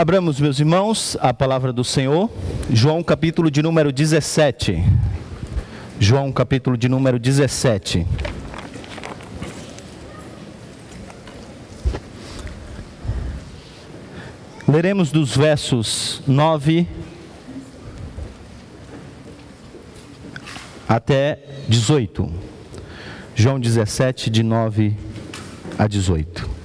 Abramos, meus irmãos, a palavra do Senhor, João capítulo de número 17. João capítulo de número 17. Leremos dos versos 9 até 18. João 17, de 9 a 18.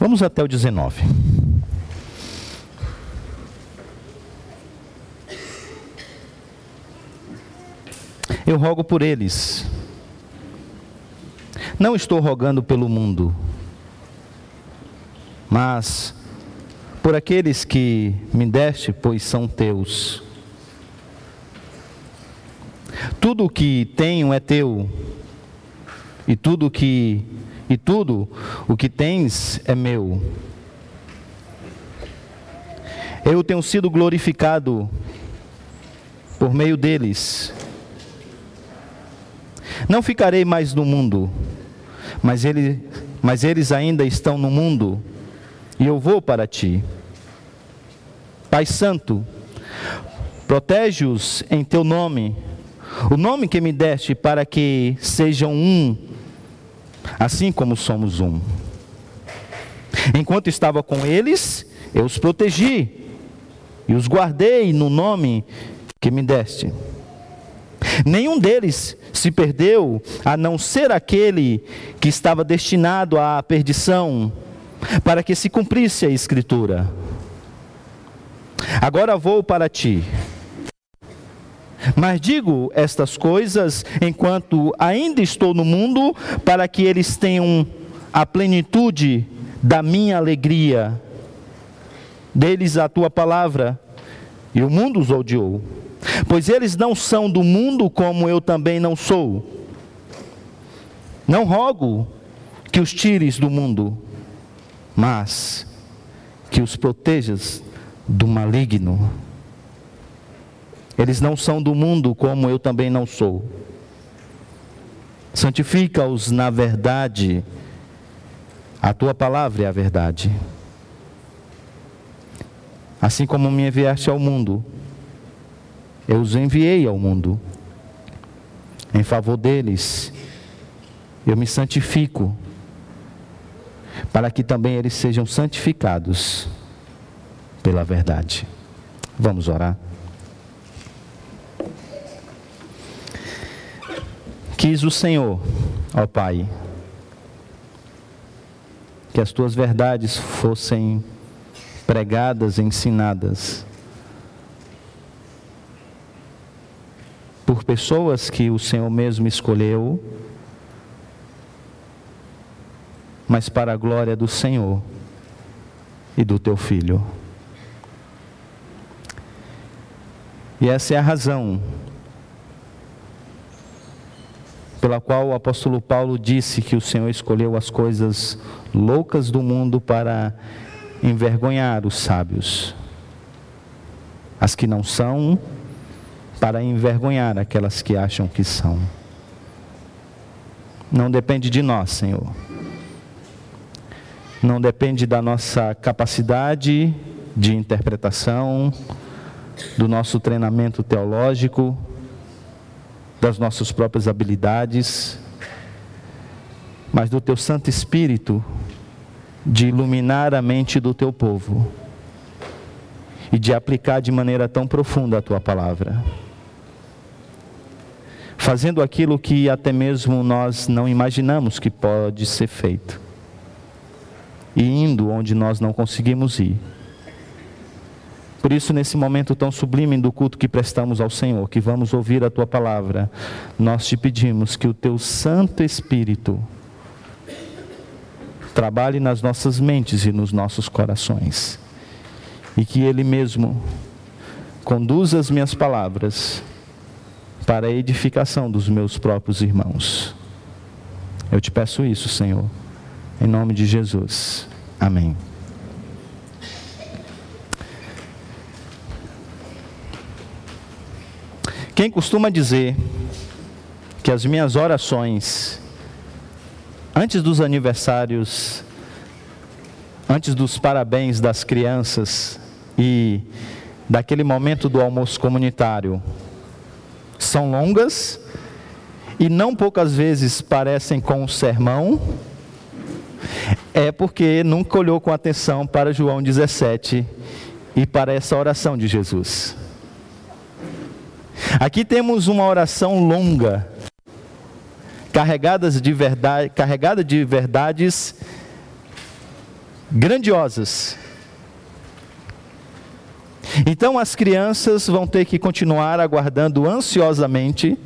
Vamos até o 19. Eu rogo por eles. Não estou rogando pelo mundo, mas por aqueles que me deste, pois são teus. Tudo o que tenho é teu, e tudo que e tudo o que tens é meu. Eu tenho sido glorificado por meio deles. Não ficarei mais no mundo, mas, ele, mas eles ainda estão no mundo, e eu vou para ti. Pai Santo, protege-os em teu nome, o nome que me deste, para que sejam um, assim como somos um. Enquanto estava com eles, eu os protegi e os guardei no nome que me deste. Nenhum deles se perdeu, a não ser aquele que estava destinado à perdição, para que se cumprisse a Escritura. Agora vou para ti. Mas digo estas coisas enquanto ainda estou no mundo, para que eles tenham a plenitude da minha alegria. Deles a tua palavra, e o mundo os odiou pois eles não são do mundo como eu também não sou. Não rogo que os tires do mundo, mas que os protejas do maligno. Eles não são do mundo como eu também não sou. Santifica-os na verdade. A tua palavra é a verdade. Assim como me enviaste ao mundo, eu os enviei ao mundo. Em favor deles, eu me santifico, para que também eles sejam santificados pela verdade. Vamos orar. Quis o Senhor, ó Pai, que as tuas verdades fossem pregadas, ensinadas por pessoas que o Senhor mesmo escolheu, mas para a glória do Senhor e do teu filho. E essa é a razão pela qual o apóstolo Paulo disse que o Senhor escolheu as coisas loucas do mundo para envergonhar os sábios. As que não são, para envergonhar aquelas que acham que são. Não depende de nós, Senhor. Não depende da nossa capacidade de interpretação, do nosso treinamento teológico, das nossas próprias habilidades, mas do teu Santo Espírito de iluminar a mente do teu povo e de aplicar de maneira tão profunda a tua palavra fazendo aquilo que até mesmo nós não imaginamos que pode ser feito, e indo onde nós não conseguimos ir. Por isso, nesse momento tão sublime do culto que prestamos ao Senhor, que vamos ouvir a tua palavra, nós te pedimos que o teu Santo Espírito trabalhe nas nossas mentes e nos nossos corações, e que Ele mesmo conduza as minhas palavras para a edificação dos meus próprios irmãos. Eu te peço isso, Senhor, em nome de Jesus. Amém. Quem costuma dizer que as minhas orações, antes dos aniversários, antes dos parabéns das crianças e daquele momento do almoço comunitário, são longas e não poucas vezes parecem com um sermão, é porque nunca olhou com atenção para João 17 e para essa oração de Jesus. Aqui temos uma oração longa, carregada de, verdade, carregada de verdades grandiosas. Então as crianças vão ter que continuar aguardando ansiosamente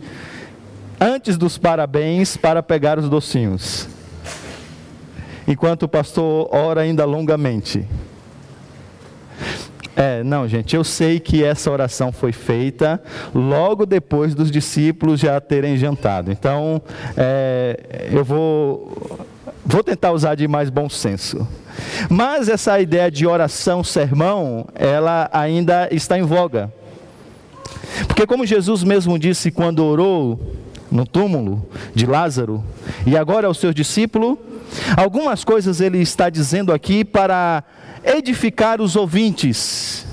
antes dos parabéns para pegar os docinhos. Enquanto o pastor ora ainda longamente. É, não, gente, eu sei que essa oração foi feita logo depois dos discípulos já terem jantado. Então, é, eu vou, vou tentar usar de mais bom senso. Mas essa ideia de oração, sermão, ela ainda está em voga. Porque, como Jesus mesmo disse quando orou no túmulo de Lázaro, e agora aos seus discípulos, algumas coisas ele está dizendo aqui para edificar os ouvintes,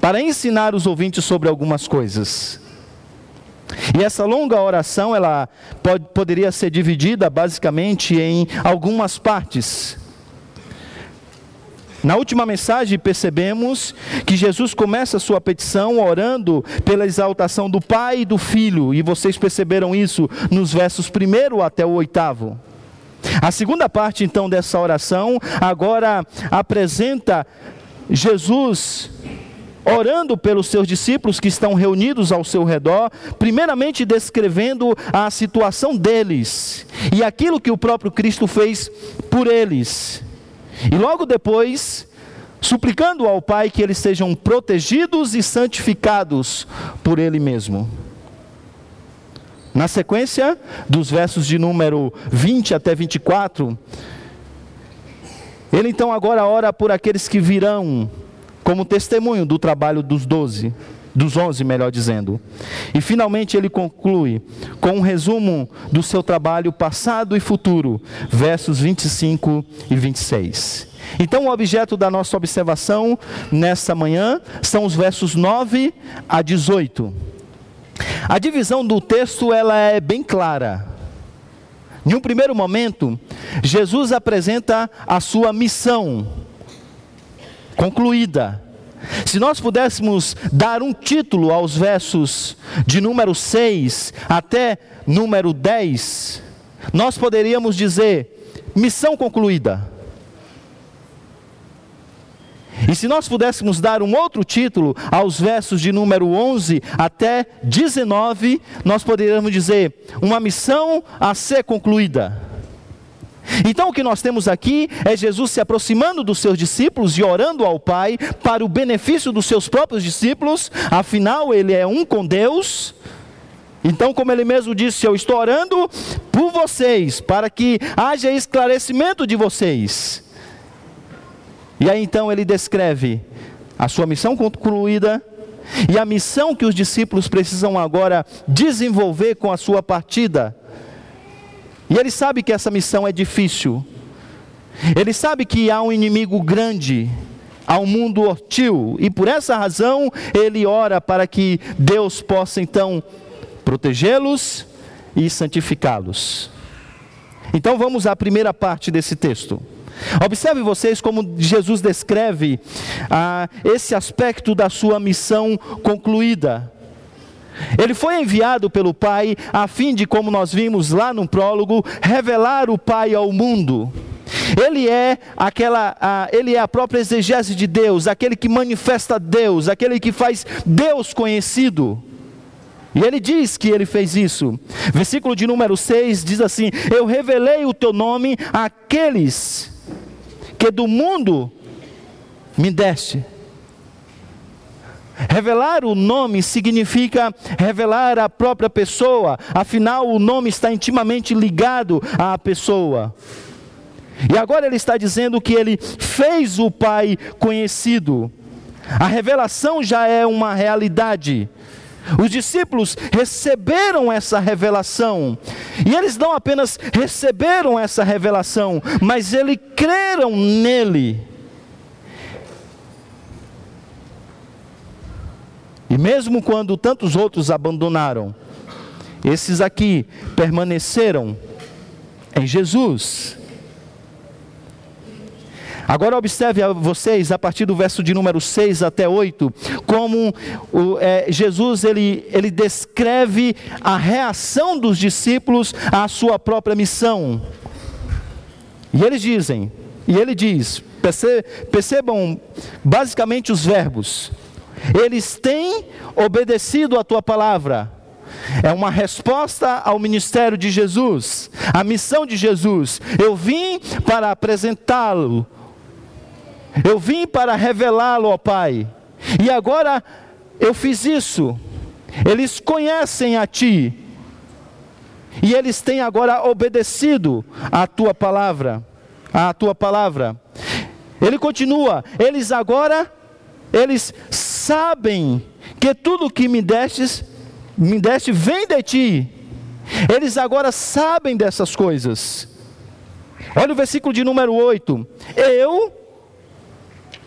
para ensinar os ouvintes sobre algumas coisas. E essa longa oração, ela pode, poderia ser dividida basicamente em algumas partes. Na última mensagem, percebemos que Jesus começa a sua petição orando pela exaltação do Pai e do Filho, e vocês perceberam isso nos versos 1 até o 8. A segunda parte, então, dessa oração, agora apresenta Jesus orando pelos seus discípulos que estão reunidos ao seu redor, primeiramente descrevendo a situação deles e aquilo que o próprio Cristo fez por eles. E logo depois, suplicando ao Pai que eles sejam protegidos e santificados por Ele mesmo. Na sequência dos versos de número 20 até 24, ele então agora ora por aqueles que virão como testemunho do trabalho dos doze, dos onze, melhor dizendo. E finalmente ele conclui com um resumo do seu trabalho passado e futuro, versos 25 e 26. Então, o objeto da nossa observação nessa manhã são os versos 9 a 18. A divisão do texto ela é bem clara. Em um primeiro momento, Jesus apresenta a sua missão concluída. Se nós pudéssemos dar um título aos versos de número 6 até número 10, nós poderíamos dizer: missão concluída. E se nós pudéssemos dar um outro título aos versos de número 11 até 19, nós poderíamos dizer: uma missão a ser concluída. Então o que nós temos aqui é Jesus se aproximando dos seus discípulos e orando ao Pai para o benefício dos seus próprios discípulos, afinal ele é um com Deus. Então, como ele mesmo disse, eu estou orando por vocês, para que haja esclarecimento de vocês. E aí então ele descreve a sua missão concluída e a missão que os discípulos precisam agora desenvolver com a sua partida. E ele sabe que essa missão é difícil. Ele sabe que há um inimigo grande, há um mundo hostil, e por essa razão ele ora para que Deus possa então protegê-los e santificá-los. Então vamos à primeira parte desse texto. Observe vocês como Jesus descreve ah, esse aspecto da sua missão concluída. Ele foi enviado pelo Pai a fim de, como nós vimos lá no prólogo, revelar o Pai ao mundo. Ele é aquela, ah, ele é a própria exegese de Deus, aquele que manifesta Deus, aquele que faz Deus conhecido. E ele diz que ele fez isso. Versículo de número 6 diz assim: Eu revelei o teu nome àqueles que do mundo me deste. Revelar o nome significa revelar a própria pessoa, afinal, o nome está intimamente ligado à pessoa. E agora ele está dizendo que ele fez o Pai conhecido. A revelação já é uma realidade. Os discípulos receberam essa revelação, e eles não apenas receberam essa revelação, mas eles creram nele. E mesmo quando tantos outros abandonaram, esses aqui permaneceram em Jesus. Agora observe a vocês, a partir do verso de número 6 até 8, como o, é, Jesus ele, ele descreve a reação dos discípulos à sua própria missão. E eles dizem, e ele diz, percebam basicamente os verbos. Eles têm obedecido a tua palavra. É uma resposta ao ministério de Jesus, à missão de Jesus. Eu vim para apresentá-lo eu vim para revelá-lo ao Pai. E agora eu fiz isso. Eles conhecem a Ti. E eles têm agora obedecido à Tua palavra. À Tua palavra. Ele continua. Eles agora, eles sabem que tudo que me destes, me deste vem de Ti. Eles agora sabem dessas coisas. Olha o versículo de número 8. Eu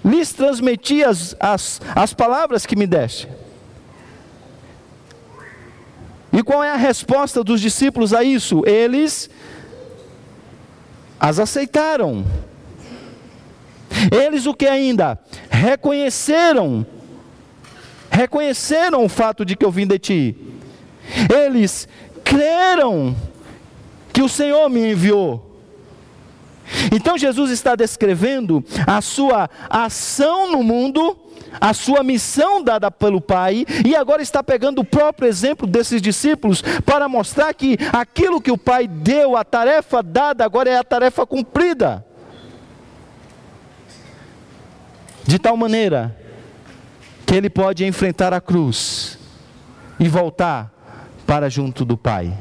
lhes transmiti as, as, as palavras que me deste. E qual é a resposta dos discípulos a isso? Eles as aceitaram. Eles o que ainda? Reconheceram. Reconheceram o fato de que eu vim de ti. Eles creram que o Senhor me enviou. Então Jesus está descrevendo a sua ação no mundo, a sua missão dada pelo Pai, e agora está pegando o próprio exemplo desses discípulos para mostrar que aquilo que o Pai deu, a tarefa dada, agora é a tarefa cumprida. De tal maneira que ele pode enfrentar a cruz e voltar para junto do Pai.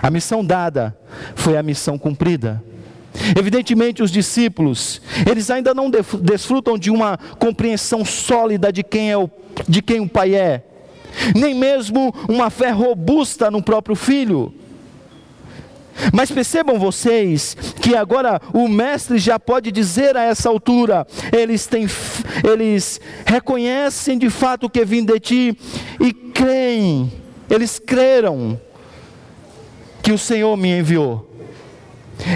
A missão dada foi a missão cumprida. Evidentemente, os discípulos, eles ainda não desfrutam de uma compreensão sólida de quem, é o, de quem o Pai é, nem mesmo uma fé robusta no próprio Filho. Mas percebam vocês que agora o mestre já pode dizer a essa altura: eles, têm, eles reconhecem de fato o que vim de ti e creem, eles creram que o Senhor me enviou.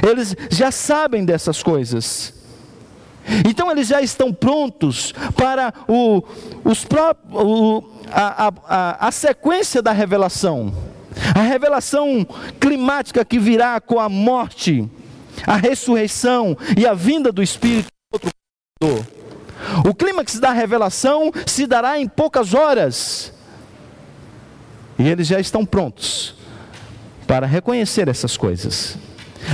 Eles já sabem dessas coisas. Então eles já estão prontos para o, os pró o, a, a, a sequência da revelação. A revelação climática que virá com a morte, a ressurreição e a vinda do Espírito O clímax da revelação se dará em poucas horas. E eles já estão prontos para reconhecer essas coisas.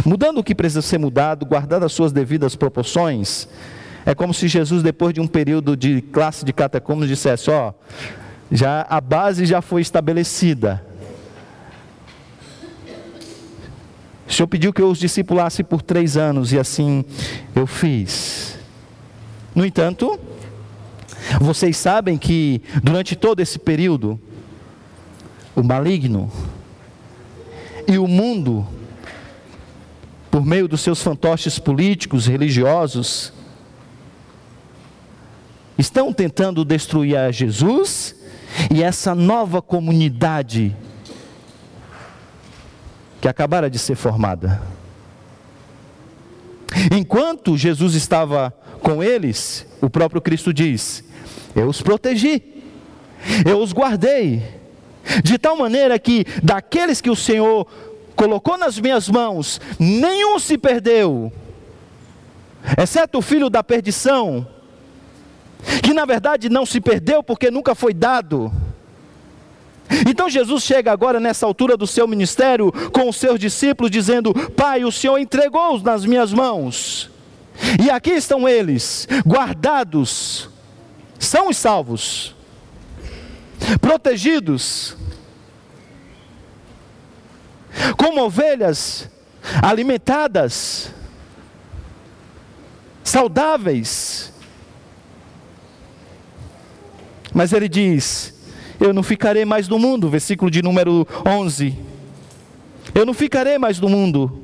Mudando o que precisa ser mudado, guardando as suas devidas proporções, é como se Jesus, depois de um período de classe de catecúmenos, dissesse: Ó, já a base já foi estabelecida. O Senhor pediu que eu os discipulasse por três anos e assim eu fiz. No entanto, vocês sabem que durante todo esse período, o maligno e o mundo por meio dos seus fantoches políticos, religiosos, estão tentando destruir a Jesus e essa nova comunidade que acabara de ser formada. Enquanto Jesus estava com eles, o próprio Cristo diz: Eu os protegi, eu os guardei, de tal maneira que daqueles que o Senhor colocou nas minhas mãos, nenhum se perdeu, exceto o filho da perdição, que na verdade não se perdeu porque nunca foi dado. Então Jesus chega agora nessa altura do seu ministério com os seus discípulos dizendo: Pai, o Senhor entregou-os nas minhas mãos. E aqui estão eles, guardados, são os salvos, protegidos, como ovelhas alimentadas, saudáveis. Mas ele diz: Eu não ficarei mais no mundo, versículo de número 11. Eu não ficarei mais no mundo,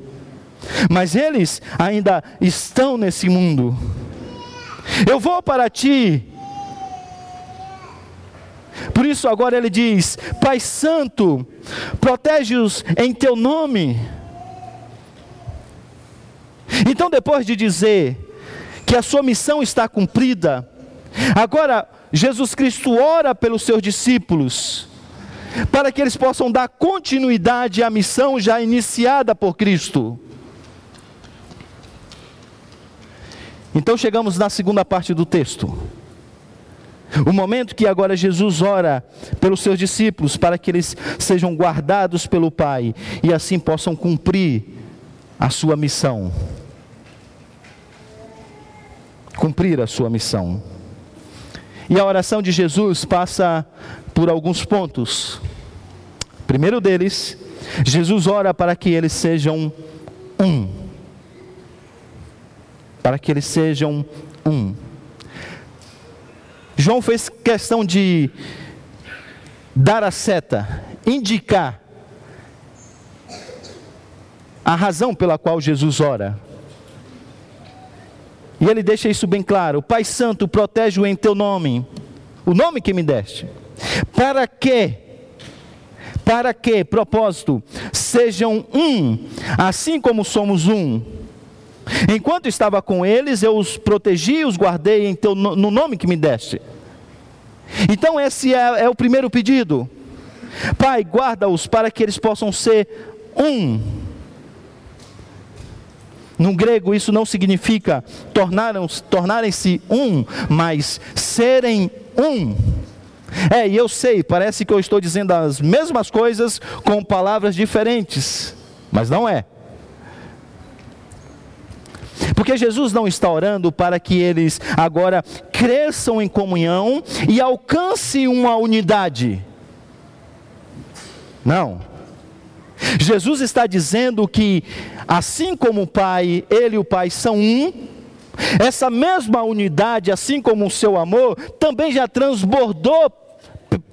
mas eles ainda estão nesse mundo. Eu vou para ti. Por isso agora ele diz: Pai Santo, protege-os em teu nome. Então, depois de dizer que a sua missão está cumprida, agora Jesus Cristo ora pelos seus discípulos, para que eles possam dar continuidade à missão já iniciada por Cristo. Então chegamos na segunda parte do texto. O momento que agora Jesus ora pelos seus discípulos para que eles sejam guardados pelo Pai e assim possam cumprir a sua missão. Cumprir a sua missão. E a oração de Jesus passa por alguns pontos. Primeiro deles, Jesus ora para que eles sejam um para que eles sejam um. João fez questão de dar a seta, indicar a razão pela qual Jesus ora. E ele deixa isso bem claro: Pai Santo, protege-o em teu nome, o nome que me deste. Para que? Para que, propósito, sejam um, assim como somos um. Enquanto estava com eles, eu os protegi e os guardei em teu, no nome que me deste. Então, esse é, é o primeiro pedido. Pai, guarda-os para que eles possam ser um. No grego, isso não significa tornarem-se um, mas serem um. É, e eu sei, parece que eu estou dizendo as mesmas coisas com palavras diferentes, mas não é. Porque Jesus não está orando para que eles agora cresçam em comunhão e alcancem uma unidade. Não. Jesus está dizendo que, assim como o Pai, Ele e o Pai são um, essa mesma unidade, assim como o seu amor, também já transbordou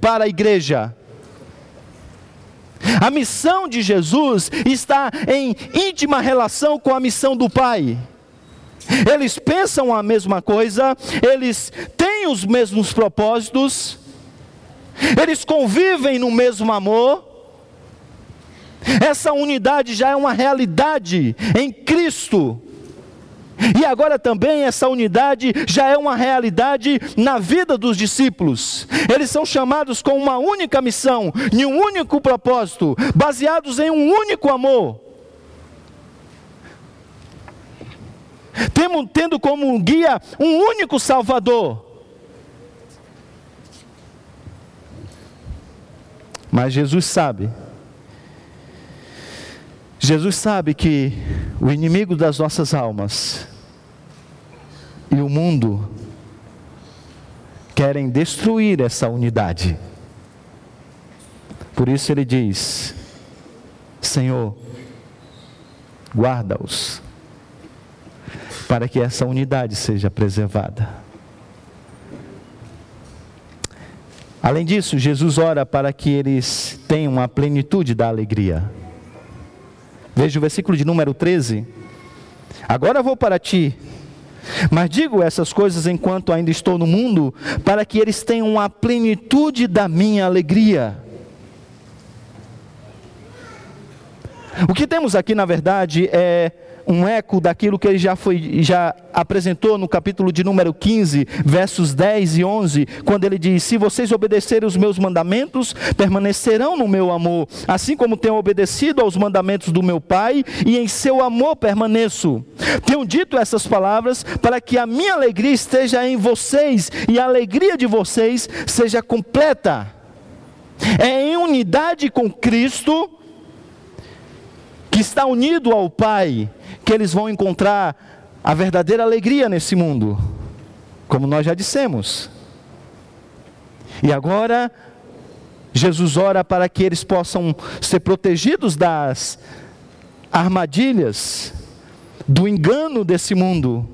para a igreja. A missão de Jesus está em íntima relação com a missão do Pai. Eles pensam a mesma coisa, eles têm os mesmos propósitos, eles convivem no mesmo amor. Essa unidade já é uma realidade em Cristo. E agora também essa unidade já é uma realidade na vida dos discípulos. Eles são chamados com uma única missão, em um único propósito, baseados em um único amor. Tendo como guia um único Salvador. Mas Jesus sabe, Jesus sabe que o inimigo das nossas almas e o mundo querem destruir essa unidade. Por isso ele diz: Senhor, guarda-os para que essa unidade seja preservada. Além disso, Jesus ora para que eles tenham a plenitude da alegria. Veja o versículo de número 13. Agora vou para ti, mas digo essas coisas enquanto ainda estou no mundo, para que eles tenham a plenitude da minha alegria. O que temos aqui, na verdade, é um eco daquilo que ele já, foi, já apresentou no capítulo de número 15, versos 10 e 11, quando ele diz: Se vocês obedecerem os meus mandamentos, permanecerão no meu amor, assim como tenho obedecido aos mandamentos do meu Pai, e em seu amor permaneço. Tenho dito essas palavras para que a minha alegria esteja em vocês e a alegria de vocês seja completa. É em unidade com Cristo que está unido ao Pai, que eles vão encontrar a verdadeira alegria nesse mundo, como nós já dissemos. E agora, Jesus ora para que eles possam ser protegidos das armadilhas, do engano desse mundo,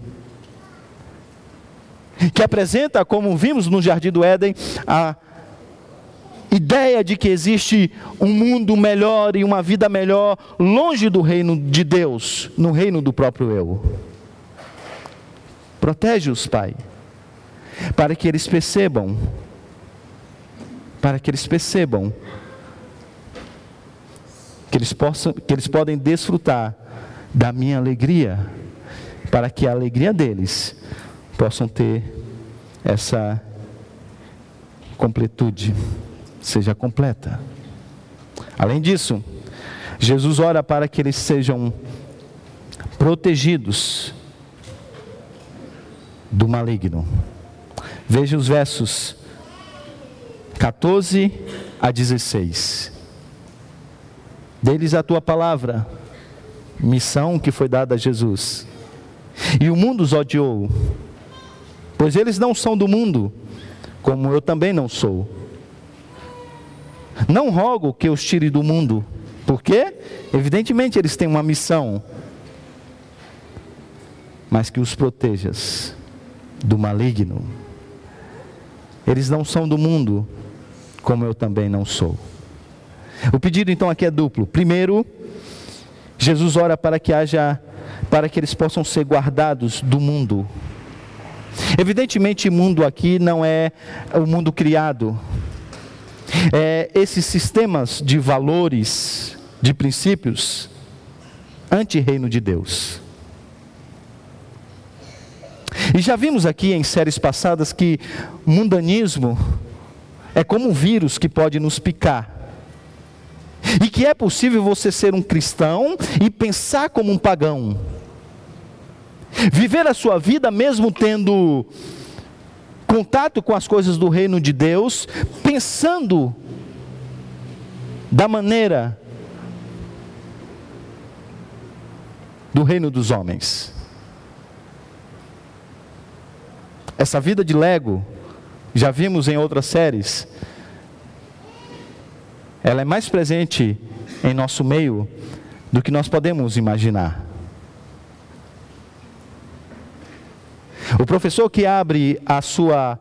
que apresenta, como vimos no Jardim do Éden, a ideia de que existe um mundo melhor e uma vida melhor longe do reino de Deus, no reino do próprio eu. Protege-os, Pai, para que eles percebam, para que eles percebam que eles possam, que eles podem desfrutar da minha alegria, para que a alegria deles possam ter essa completude, seja completa. Além disso, Jesus ora para que eles sejam protegidos do maligno. Veja os versos 14 a 16. Deles a tua palavra, missão que foi dada a Jesus. E o mundo os odiou, pois eles não são do mundo, como eu também não sou. Não rogo que os tire do mundo, porque, evidentemente, eles têm uma missão, mas que os protejas do maligno. Eles não são do mundo, como eu também não sou. O pedido então aqui é duplo. Primeiro, Jesus ora para que haja para que eles possam ser guardados do mundo. Evidentemente, mundo aqui não é o mundo criado. É esses sistemas de valores, de princípios anti-reino de Deus. E já vimos aqui em séries passadas que mundanismo é como um vírus que pode nos picar. E que é possível você ser um cristão e pensar como um pagão. Viver a sua vida mesmo tendo contato com as coisas do reino de Deus, pensando da maneira do reino dos homens. Essa vida de Lego, já vimos em outras séries, ela é mais presente em nosso meio do que nós podemos imaginar. O professor que abre a sua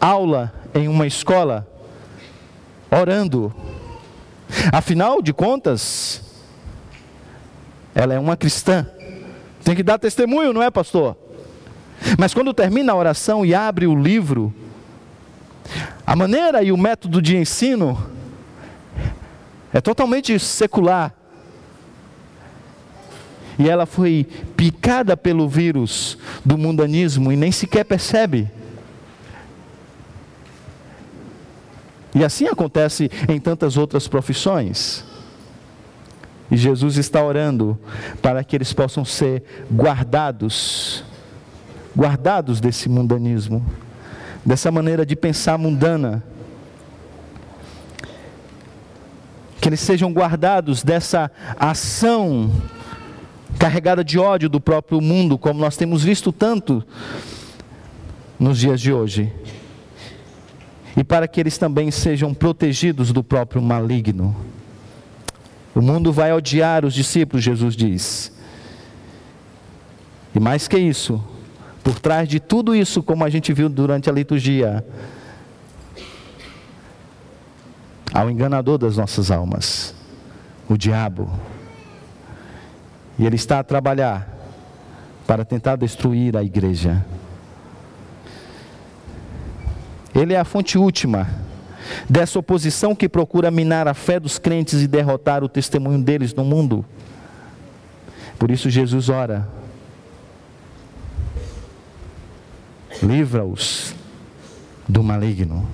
aula em uma escola, orando, afinal de contas, ela é uma cristã, tem que dar testemunho, não é, pastor? Mas quando termina a oração e abre o livro, a maneira e o método de ensino é totalmente secular. E ela foi picada pelo vírus do mundanismo e nem sequer percebe. E assim acontece em tantas outras profissões. E Jesus está orando para que eles possam ser guardados guardados desse mundanismo, dessa maneira de pensar mundana. Que eles sejam guardados dessa ação carregada de ódio do próprio mundo, como nós temos visto tanto nos dias de hoje. E para que eles também sejam protegidos do próprio maligno. O mundo vai odiar os discípulos, Jesus diz. E mais que isso, por trás de tudo isso, como a gente viu durante a liturgia, há o enganador das nossas almas, o diabo. E ele está a trabalhar para tentar destruir a igreja. Ele é a fonte última dessa oposição que procura minar a fé dos crentes e derrotar o testemunho deles no mundo. Por isso Jesus ora livra-os do maligno.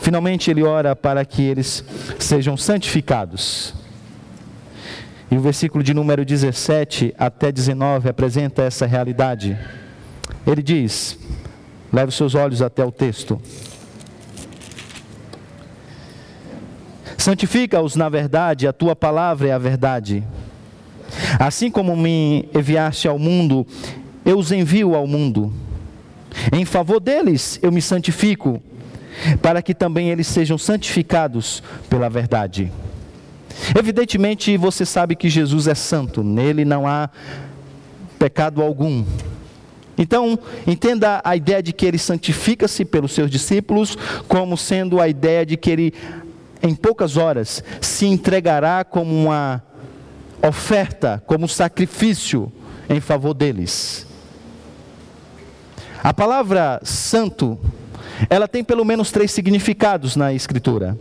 Finalmente, ele ora para que eles sejam santificados. E o versículo de número 17 até 19 apresenta essa realidade. Ele diz: leve seus olhos até o texto. Santifica-os na verdade, a tua palavra é a verdade. Assim como me enviaste ao mundo, eu os envio ao mundo. Em favor deles eu me santifico, para que também eles sejam santificados pela verdade. Evidentemente, você sabe que Jesus é santo, nele não há pecado algum. Então, entenda a ideia de que ele santifica-se pelos seus discípulos, como sendo a ideia de que ele, em poucas horas, se entregará como uma oferta, como sacrifício em favor deles. A palavra santo, ela tem pelo menos três significados na Escritura.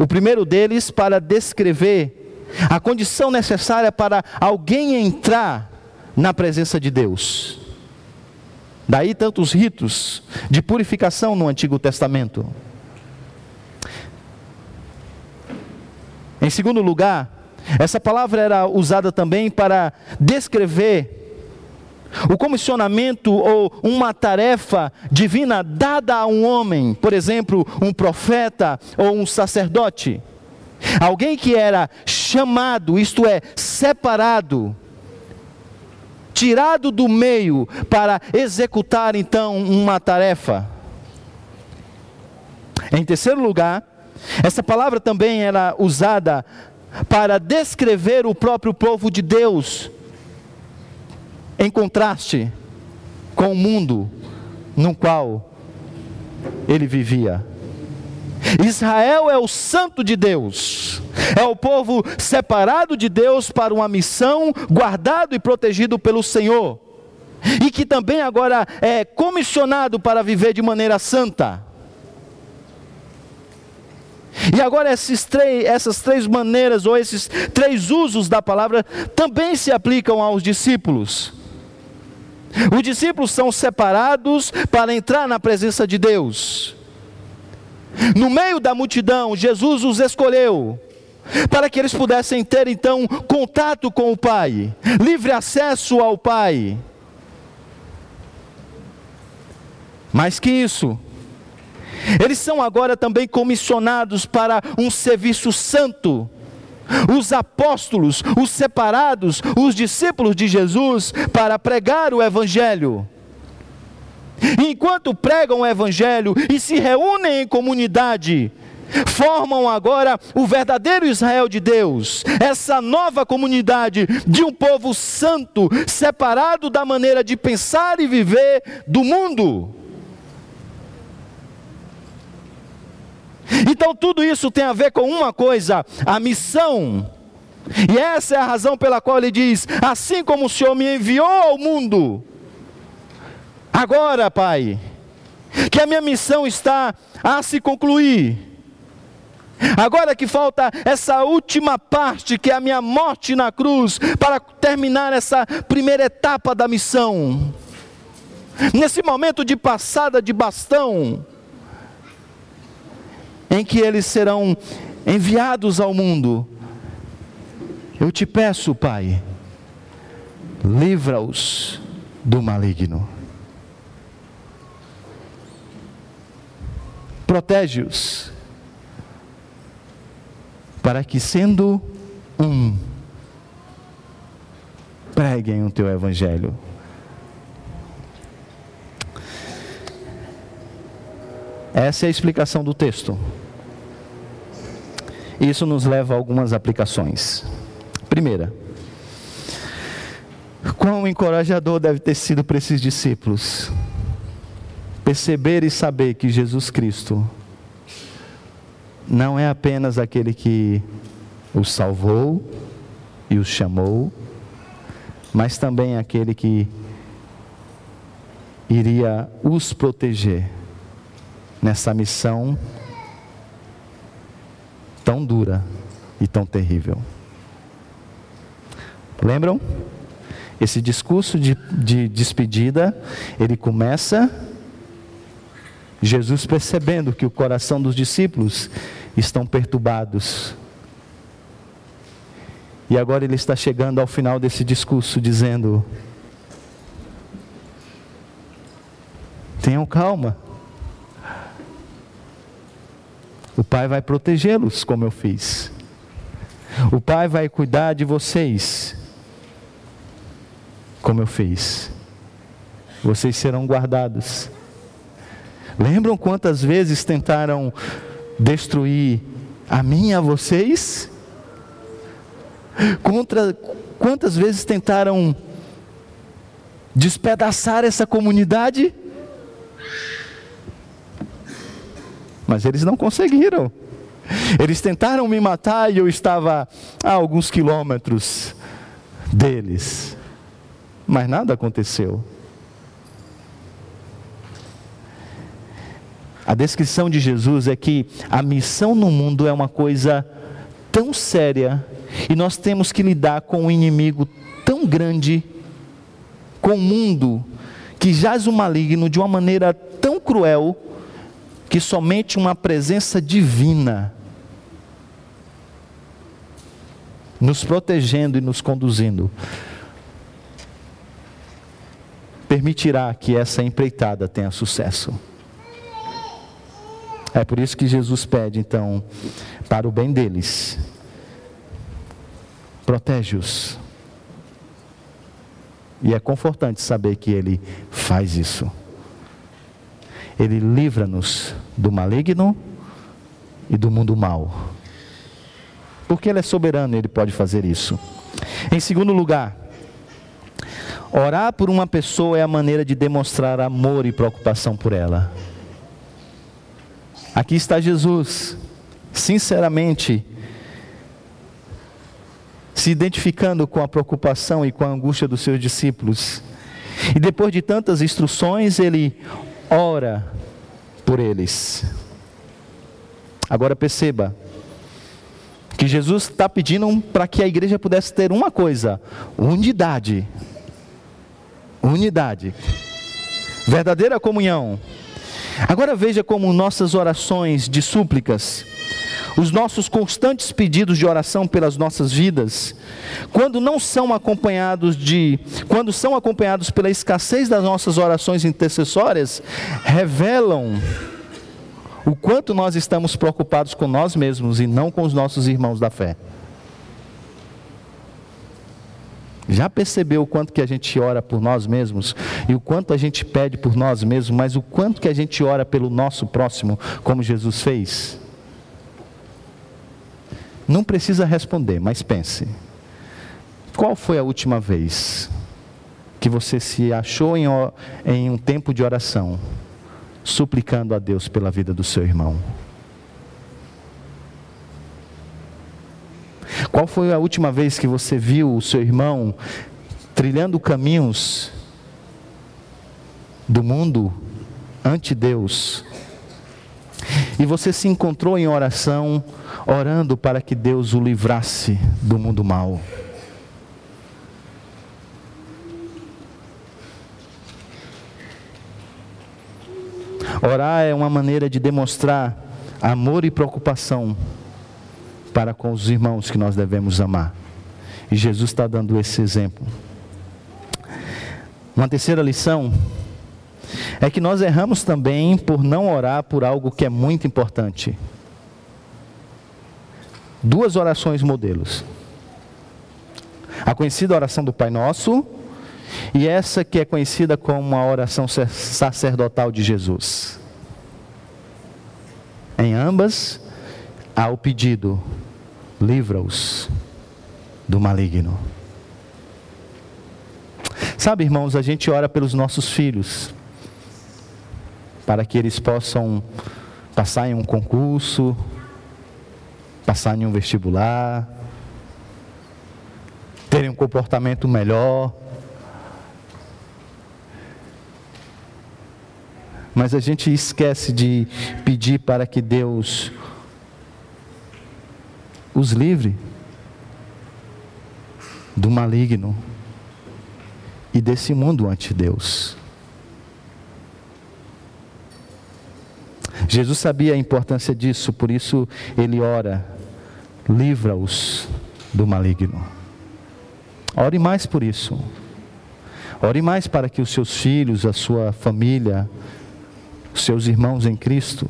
O primeiro deles, para descrever a condição necessária para alguém entrar na presença de Deus. Daí tantos ritos de purificação no Antigo Testamento. Em segundo lugar, essa palavra era usada também para descrever o comissionamento ou uma tarefa divina dada a um homem, por exemplo, um profeta ou um sacerdote. Alguém que era chamado, isto é, separado, tirado do meio para executar então uma tarefa. Em terceiro lugar, essa palavra também era usada para descrever o próprio povo de Deus, em contraste com o mundo no qual ele vivia. Israel é o santo de Deus, é o povo separado de Deus para uma missão, guardado e protegido pelo Senhor, e que também agora é comissionado para viver de maneira santa. E agora três, essas três maneiras ou esses três usos da palavra também se aplicam aos discípulos. Os discípulos são separados para entrar na presença de Deus. No meio da multidão, Jesus os escolheu para que eles pudessem ter então contato com o Pai, livre acesso ao Pai. Mais que isso, eles são agora também comissionados para um serviço santo. Os apóstolos, os separados, os discípulos de Jesus, para pregar o Evangelho. Enquanto pregam o Evangelho e se reúnem em comunidade, formam agora o verdadeiro Israel de Deus, essa nova comunidade de um povo santo, separado da maneira de pensar e viver do mundo. Então tudo isso tem a ver com uma coisa: a missão. E essa é a razão pela qual ele diz: Assim como o Senhor me enviou ao mundo, agora, Pai, que a minha missão está a se concluir. Agora que falta essa última parte, que é a minha morte na cruz, para terminar essa primeira etapa da missão. Nesse momento de passada de bastão, em que eles serão enviados ao mundo. Eu te peço, Pai, livra-os do maligno. Protege-os, para que, sendo um, preguem o teu evangelho. Essa é a explicação do texto. Isso nos leva a algumas aplicações. Primeira, quão encorajador deve ter sido para esses discípulos perceber e saber que Jesus Cristo não é apenas aquele que os salvou e os chamou, mas também aquele que iria os proteger nessa missão tão dura e tão terrível. Lembram? Esse discurso de, de despedida, ele começa Jesus percebendo que o coração dos discípulos estão perturbados. E agora ele está chegando ao final desse discurso dizendo: Tenham calma. O Pai vai protegê-los, como eu fiz. O Pai vai cuidar de vocês, como eu fiz. Vocês serão guardados. Lembram quantas vezes tentaram destruir a mim e a vocês? Contra, quantas vezes tentaram despedaçar essa comunidade. Mas eles não conseguiram. Eles tentaram me matar e eu estava a alguns quilômetros deles. Mas nada aconteceu. A descrição de Jesus é que a missão no mundo é uma coisa tão séria e nós temos que lidar com um inimigo tão grande, com o um mundo que jaz o maligno de uma maneira tão cruel, que somente uma presença divina nos protegendo e nos conduzindo permitirá que essa empreitada tenha sucesso. É por isso que Jesus pede, então, para o bem deles, protege-os. E é confortante saber que Ele faz isso. Ele livra-nos do maligno e do mundo mau. Porque Ele é soberano, Ele pode fazer isso. Em segundo lugar, orar por uma pessoa é a maneira de demonstrar amor e preocupação por ela. Aqui está Jesus, sinceramente, se identificando com a preocupação e com a angústia dos seus discípulos. E depois de tantas instruções, ele ora por eles. Agora perceba que Jesus está pedindo para que a igreja pudesse ter uma coisa: unidade. Unidade. Verdadeira comunhão. Agora veja como nossas orações de súplicas, os nossos constantes pedidos de oração pelas nossas vidas, quando não são acompanhados de, quando são acompanhados pela escassez das nossas orações intercessórias, revelam o quanto nós estamos preocupados com nós mesmos e não com os nossos irmãos da fé. Já percebeu o quanto que a gente ora por nós mesmos e o quanto a gente pede por nós mesmos, mas o quanto que a gente ora pelo nosso próximo, como Jesus fez? Não precisa responder, mas pense. Qual foi a última vez que você se achou em, em um tempo de oração, suplicando a Deus pela vida do seu irmão? Qual foi a última vez que você viu o seu irmão trilhando caminhos do mundo ante Deus? E você se encontrou em oração, orando para que Deus o livrasse do mundo mal. Orar é uma maneira de demonstrar amor e preocupação para com os irmãos que nós devemos amar. E Jesus está dando esse exemplo. Uma terceira lição é que nós erramos também por não orar por algo que é muito importante. Duas orações modelos. A conhecida oração do Pai Nosso e essa que é conhecida como a oração sacerdotal de Jesus. Em ambas, há o pedido livra-os do maligno. Sabe, irmãos, a gente ora pelos nossos filhos, para que eles possam passar em um concurso, passar em um vestibular, terem um comportamento melhor. Mas a gente esquece de pedir para que Deus os livre do maligno e desse mundo ante Deus. Jesus sabia a importância disso, por isso ele ora: livra-os do maligno. Ore mais por isso. Ore mais para que os seus filhos, a sua família, os seus irmãos em Cristo,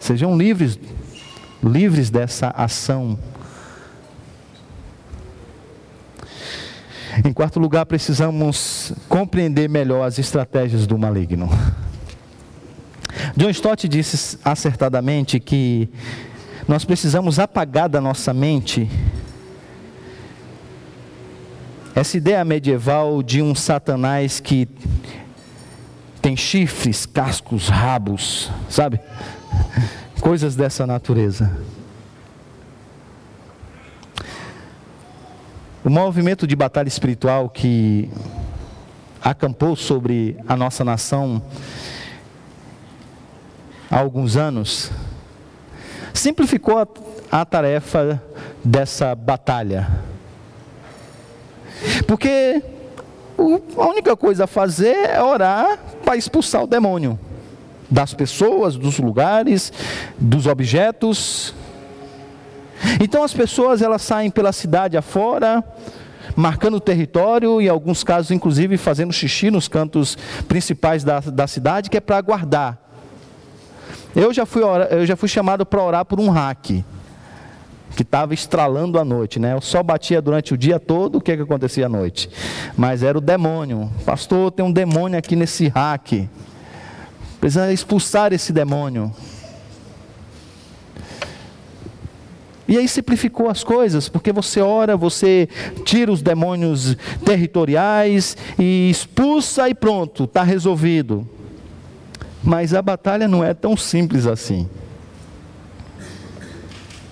sejam livres livres dessa ação. Em quarto lugar, precisamos compreender melhor as estratégias do maligno. John Stott disse acertadamente que nós precisamos apagar da nossa mente essa ideia medieval de um Satanás que tem chifres, cascos, rabos, sabe? Coisas dessa natureza. O movimento de batalha espiritual que acampou sobre a nossa nação há alguns anos, simplificou a, a tarefa dessa batalha. Porque a única coisa a fazer é orar para expulsar o demônio das pessoas, dos lugares, dos objetos. Então as pessoas elas saem pela cidade afora, marcando o território e, em alguns casos, inclusive, fazendo xixi nos cantos principais da, da cidade, que é para guardar. Eu já fui, eu já fui chamado para orar por um hack que estava estralando à noite, né? O sol batia durante o dia todo, o que, que acontecia à noite? Mas era o demônio. Pastor, tem um demônio aqui nesse hack. Precisa expulsar esse demônio. E aí simplificou as coisas, porque você ora, você tira os demônios territoriais e expulsa e pronto, está resolvido. Mas a batalha não é tão simples assim.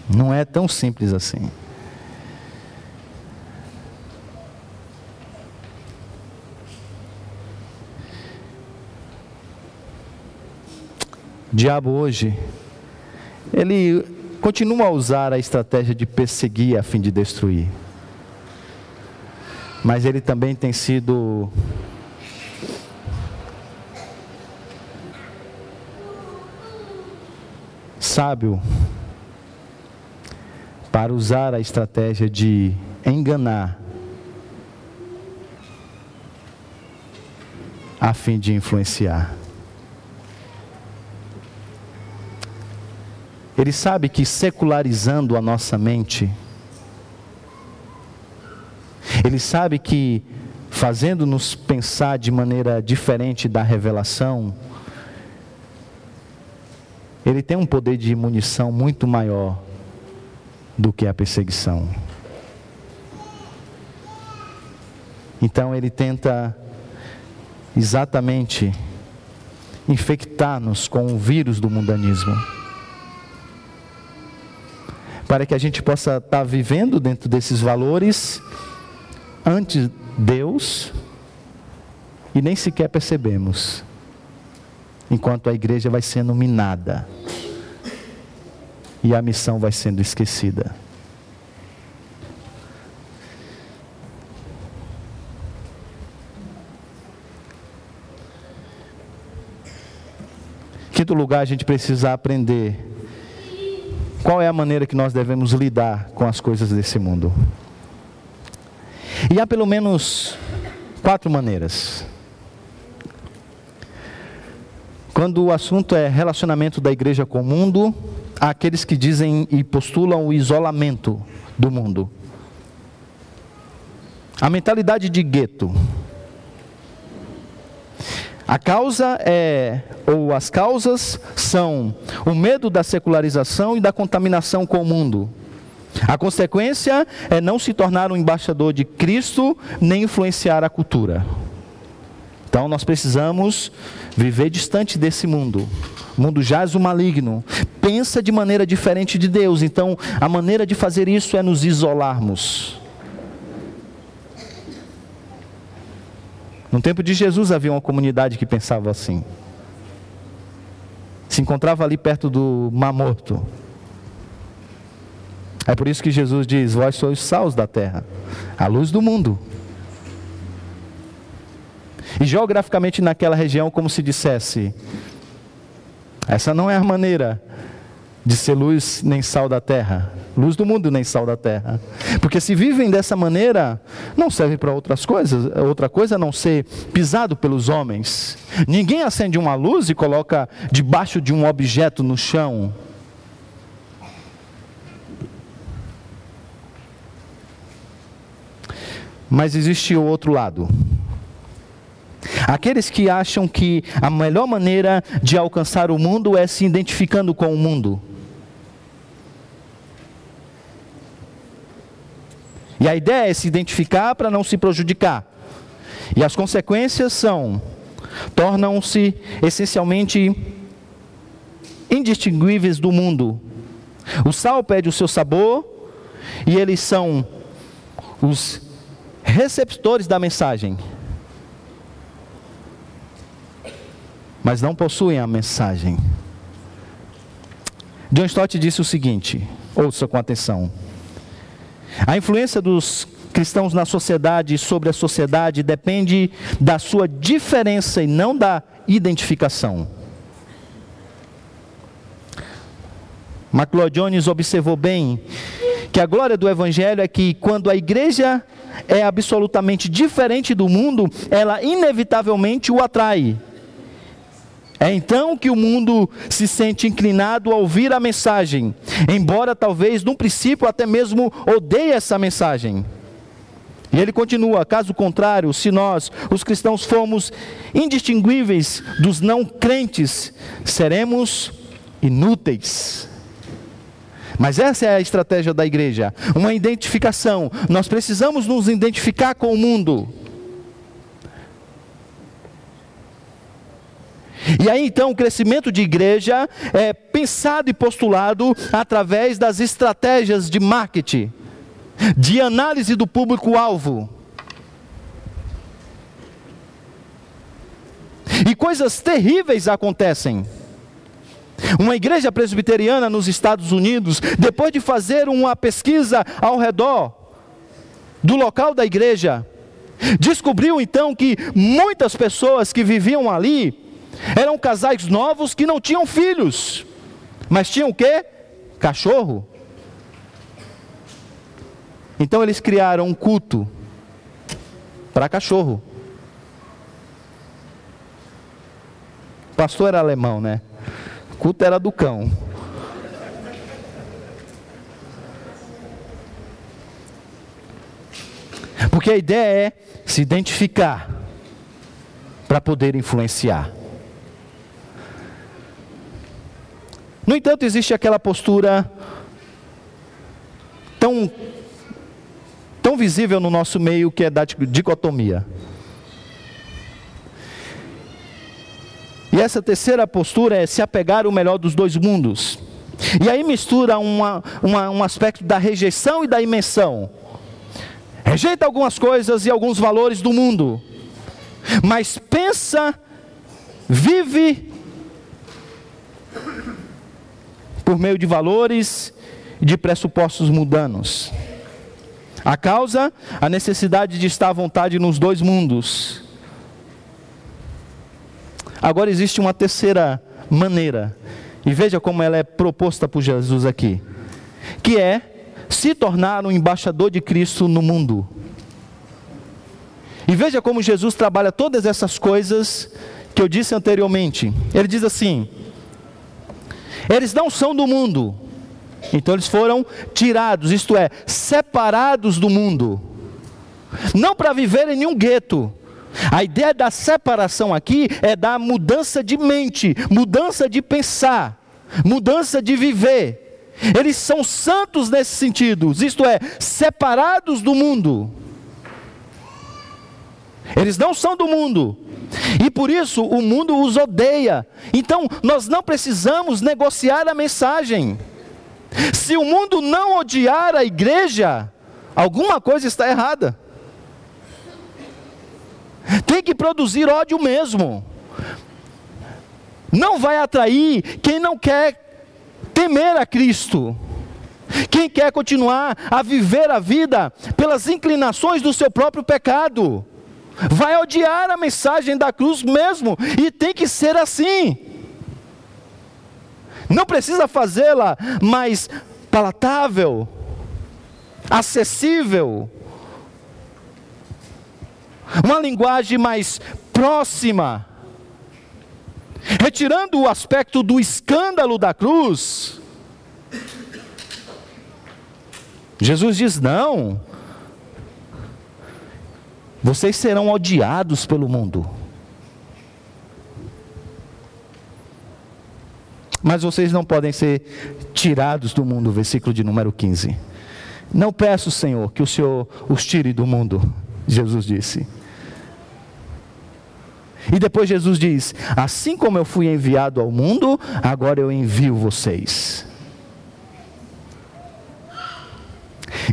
Não é tão simples assim. O diabo hoje, ele continua a usar a estratégia de perseguir a fim de destruir. Mas ele também tem sido sábio para usar a estratégia de enganar a fim de influenciar. Ele sabe que secularizando a nossa mente, ele sabe que fazendo-nos pensar de maneira diferente da revelação, ele tem um poder de munição muito maior do que a perseguição. Então ele tenta exatamente infectar-nos com o vírus do mundanismo. Para que a gente possa estar vivendo dentro desses valores ante Deus e nem sequer percebemos enquanto a igreja vai sendo minada e a missão vai sendo esquecida. Quinto lugar, a gente precisa aprender qual é a maneira que nós devemos lidar com as coisas desse mundo. E há pelo menos quatro maneiras. Quando o assunto é relacionamento da igreja com o mundo, há aqueles que dizem e postulam o isolamento do mundo. A mentalidade de gueto. A causa é, ou as causas são o medo da secularização e da contaminação com o mundo. A consequência é não se tornar um embaixador de Cristo nem influenciar a cultura. Então nós precisamos viver distante desse mundo. O mundo jaz o maligno, pensa de maneira diferente de Deus. Então a maneira de fazer isso é nos isolarmos. No tempo de Jesus havia uma comunidade que pensava assim. Se encontrava ali perto do Mar Morto. É por isso que Jesus diz: Vós sois os sals da terra, a luz do mundo. E geograficamente naquela região, como se dissesse: essa não é a maneira de ser luz nem sal da terra, luz do mundo nem sal da terra. Porque se vivem dessa maneira, não serve para outras coisas, outra coisa a não ser pisado pelos homens. Ninguém acende uma luz e coloca debaixo de um objeto no chão. Mas existe o outro lado. Aqueles que acham que a melhor maneira de alcançar o mundo é se identificando com o mundo. E a ideia é se identificar para não se prejudicar. E as consequências são tornam-se essencialmente indistinguíveis do mundo. O sal perde o seu sabor e eles são os receptores da mensagem, mas não possuem a mensagem. John Stott disse o seguinte: ouça com atenção. A influência dos cristãos na sociedade e sobre a sociedade depende da sua diferença e não da identificação. McLeod Jones observou bem que a glória do Evangelho é que quando a igreja é absolutamente diferente do mundo, ela inevitavelmente o atrai. É então que o mundo se sente inclinado a ouvir a mensagem, embora talvez no princípio até mesmo odeie essa mensagem. E ele continua: caso contrário, se nós, os cristãos, formos indistinguíveis dos não crentes, seremos inúteis. Mas essa é a estratégia da igreja, uma identificação. Nós precisamos nos identificar com o mundo. E aí então o crescimento de igreja é pensado e postulado através das estratégias de marketing, de análise do público-alvo. E coisas terríveis acontecem. Uma igreja presbiteriana nos Estados Unidos, depois de fazer uma pesquisa ao redor do local da igreja, descobriu então que muitas pessoas que viviam ali eram casais novos que não tinham filhos, mas tinham o quê? Cachorro. Então eles criaram um culto para cachorro. O pastor era alemão, né? O culto era do cão. Porque a ideia é se identificar para poder influenciar. No entanto, existe aquela postura tão, tão visível no nosso meio que é da dicotomia. E essa terceira postura é se apegar o melhor dos dois mundos. E aí mistura uma, uma, um aspecto da rejeição e da imensão. Rejeita algumas coisas e alguns valores do mundo, mas pensa, vive por meio de valores e de pressupostos mundanos. A causa, a necessidade de estar à vontade nos dois mundos. Agora existe uma terceira maneira, e veja como ela é proposta por Jesus aqui, que é se tornar um embaixador de Cristo no mundo. E veja como Jesus trabalha todas essas coisas que eu disse anteriormente. Ele diz assim: eles não são do mundo, então eles foram tirados, isto é, separados do mundo, não para viver em nenhum gueto, a ideia da separação aqui é da mudança de mente, mudança de pensar, mudança de viver. Eles são santos nesse sentido, isto é, separados do mundo. Eles não são do mundo. E por isso o mundo os odeia. Então nós não precisamos negociar a mensagem. Se o mundo não odiar a igreja, alguma coisa está errada. Tem que produzir ódio mesmo. Não vai atrair quem não quer temer a Cristo. Quem quer continuar a viver a vida pelas inclinações do seu próprio pecado, vai odiar a mensagem da cruz mesmo, e tem que ser assim. Não precisa fazê-la mais palatável, acessível, uma linguagem mais próxima, retirando o aspecto do escândalo da cruz. Jesus diz: não, vocês serão odiados pelo mundo. Mas vocês não podem ser tirados do mundo, versículo de número 15. Não peço, Senhor, que o Senhor os tire do mundo, Jesus disse. E depois Jesus diz: Assim como eu fui enviado ao mundo, agora eu envio vocês.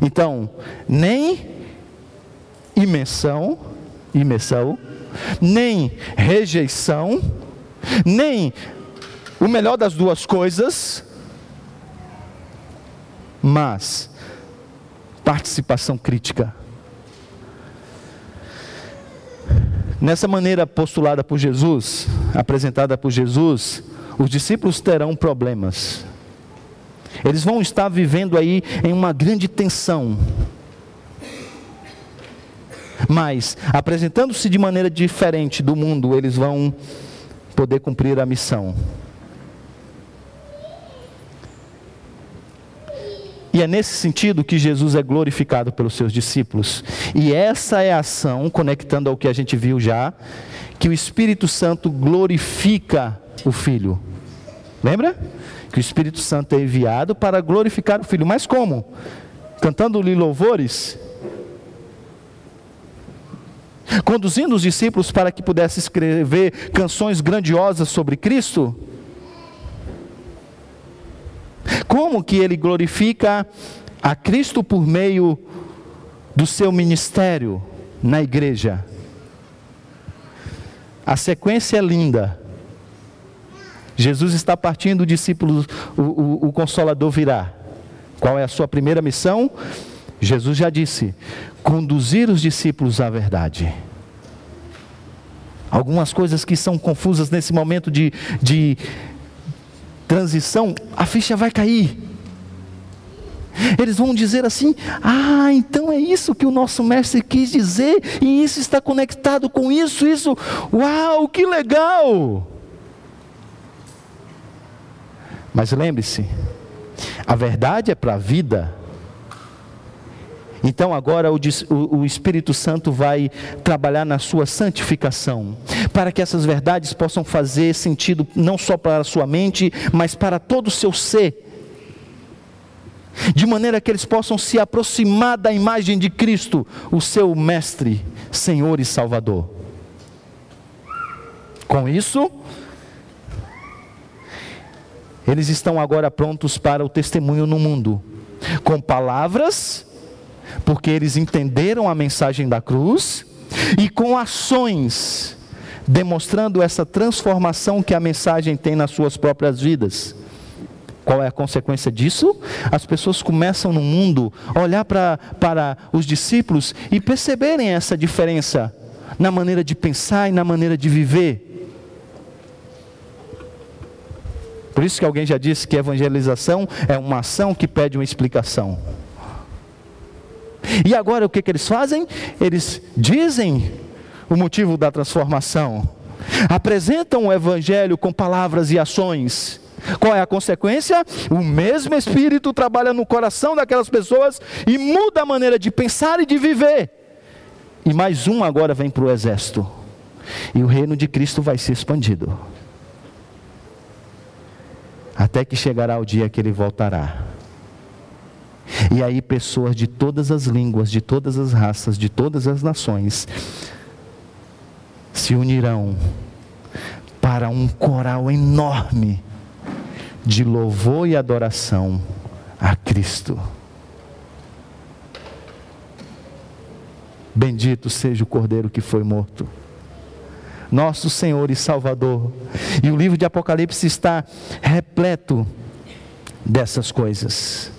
Então, nem imersão, imersão, nem rejeição, nem o melhor das duas coisas, mas participação crítica. Nessa maneira postulada por Jesus, apresentada por Jesus, os discípulos terão problemas. Eles vão estar vivendo aí em uma grande tensão. Mas, apresentando-se de maneira diferente do mundo, eles vão poder cumprir a missão. E é nesse sentido que Jesus é glorificado pelos seus discípulos. E essa é a ação, conectando ao que a gente viu já, que o Espírito Santo glorifica o Filho. Lembra? Que o Espírito Santo é enviado para glorificar o Filho. Mas como? Cantando-lhe louvores? Conduzindo os discípulos para que pudesse escrever canções grandiosas sobre Cristo? Como que ele glorifica a Cristo por meio do seu ministério na igreja? A sequência é linda. Jesus está partindo, o discípulo, o, o, o consolador virá. Qual é a sua primeira missão? Jesus já disse: conduzir os discípulos à verdade. Algumas coisas que são confusas nesse momento de, de transição, a ficha vai cair. Eles vão dizer assim: Ah, então é isso que o nosso mestre quis dizer, e isso está conectado com isso, isso. Uau, que legal! Mas lembre-se, a verdade é para a vida, então agora o, o, Espírito Santo vai trabalhar na sua santificação, para que essas verdades possam fazer sentido não só para a sua mente, mas para todo o seu ser. De maneira que eles possam se aproximar da imagem de Cristo, o seu Mestre, Senhor e Salvador. Com isso, eles estão agora prontos para o testemunho no mundo, com palavras porque eles entenderam a mensagem da cruz e com ações, demonstrando essa transformação que a mensagem tem nas suas próprias vidas. Qual é a consequência disso? As pessoas começam no mundo olhar para, para os discípulos e perceberem essa diferença na maneira de pensar e na maneira de viver. Por isso que alguém já disse que evangelização é uma ação que pede uma explicação. E agora o que, que eles fazem? Eles dizem o motivo da transformação, apresentam o Evangelho com palavras e ações. Qual é a consequência? O mesmo Espírito trabalha no coração daquelas pessoas e muda a maneira de pensar e de viver. E mais um agora vem para o exército. E o reino de Cristo vai ser expandido. Até que chegará o dia que ele voltará. E aí pessoas de todas as línguas, de todas as raças, de todas as nações se unirão para um coral enorme de louvor e adoração a Cristo. Bendito seja o Cordeiro que foi morto. Nosso Senhor e Salvador. E o livro de Apocalipse está repleto dessas coisas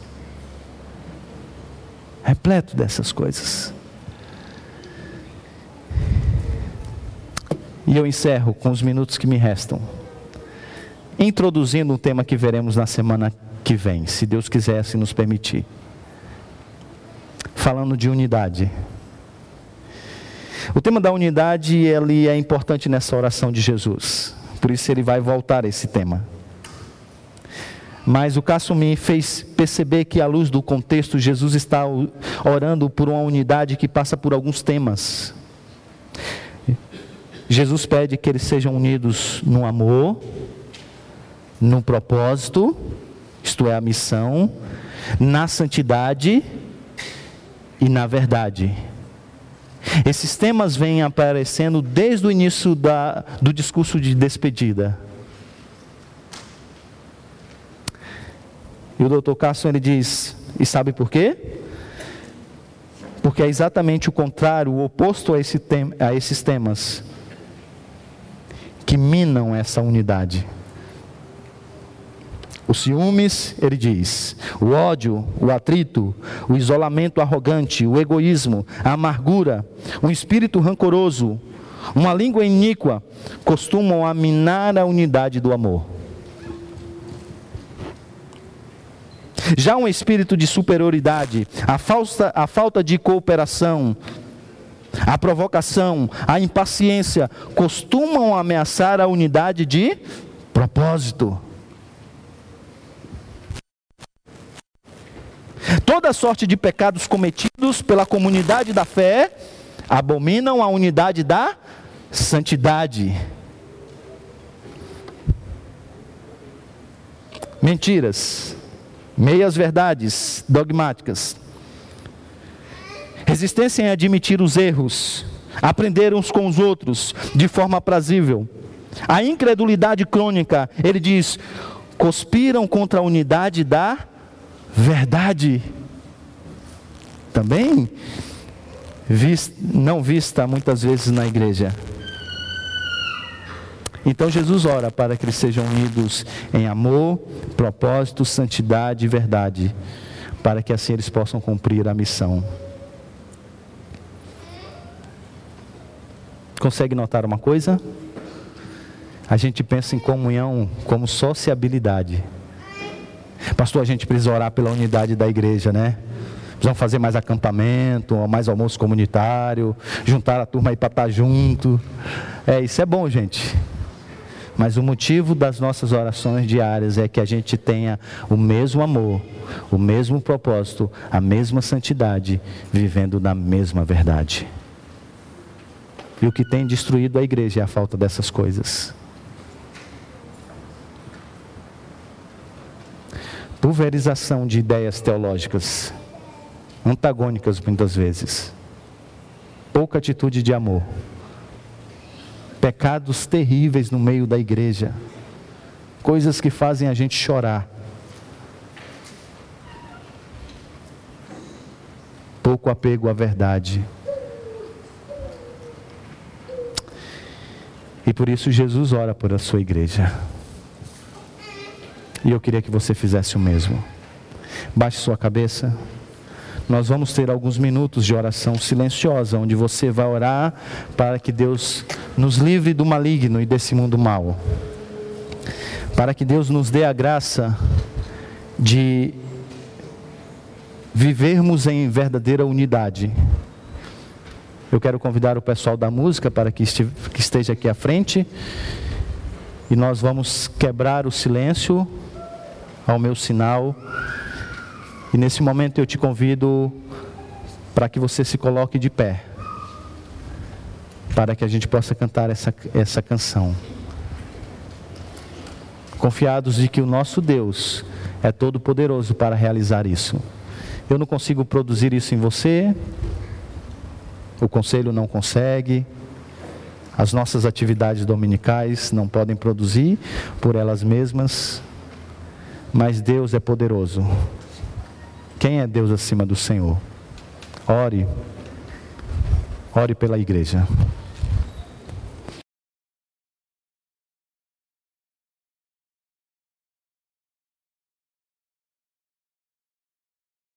repleto dessas coisas. E eu encerro com os minutos que me restam, introduzindo um tema que veremos na semana que vem, se Deus quiser se nos permitir. Falando de unidade. O tema da unidade ele é importante nessa oração de Jesus. Por isso ele vai voltar a esse tema. Mas o caso me fez perceber que, à luz do contexto, Jesus está orando por uma unidade que passa por alguns temas. Jesus pede que eles sejam unidos no amor, no propósito, isto é, a missão, na santidade e na verdade. Esses temas vêm aparecendo desde o início da, do discurso de despedida. E o doutor Carson ele diz: e sabe por quê? Porque é exatamente o contrário, o oposto a, esse tem, a esses temas que minam essa unidade. Os ciúmes, ele diz, o ódio, o atrito, o isolamento arrogante, o egoísmo, a amargura, um espírito rancoroso, uma língua iníqua, costumam a minar a unidade do amor. Já um espírito de superioridade, a falta, a falta de cooperação, a provocação, a impaciência costumam ameaçar a unidade de propósito. Toda sorte de pecados cometidos pela comunidade da fé abominam a unidade da santidade. Mentiras, meias verdades dogmáticas, resistência em admitir os erros, aprender uns com os outros de forma aprazível. A incredulidade crônica, ele diz, conspiram contra a unidade da verdade. Também não vista muitas vezes na igreja. Então Jesus ora para que eles sejam unidos em amor, propósito, santidade e verdade, para que assim eles possam cumprir a missão. Consegue notar uma coisa? A gente pensa em comunhão como sociabilidade. Pastor, a gente precisa orar pela unidade da igreja, né? Precisamos fazer mais acampamento, mais almoço comunitário, juntar a turma aí para estar tá junto. É, isso é bom, gente. Mas o motivo das nossas orações diárias é que a gente tenha o mesmo amor, o mesmo propósito, a mesma santidade, vivendo na mesma verdade. E o que tem destruído a igreja é a falta dessas coisas. Pulverização de ideias teológicas, antagônicas muitas vezes. Pouca atitude de amor pecados terríveis no meio da igreja, coisas que fazem a gente chorar. Pouco apego à verdade. E por isso Jesus ora por a sua igreja. E eu queria que você fizesse o mesmo. Baixe sua cabeça nós vamos ter alguns minutos de oração silenciosa, onde você vai orar para que Deus nos livre do maligno e desse mundo mau. Para que Deus nos dê a graça de vivermos em verdadeira unidade. Eu quero convidar o pessoal da música para que esteja aqui à frente. E nós vamos quebrar o silêncio ao meu sinal. E nesse momento eu te convido para que você se coloque de pé, para que a gente possa cantar essa, essa canção. Confiados de que o nosso Deus é todo poderoso para realizar isso. Eu não consigo produzir isso em você, o conselho não consegue, as nossas atividades dominicais não podem produzir por elas mesmas, mas Deus é poderoso quem é Deus acima do Senhor? Ore. Ore pela igreja.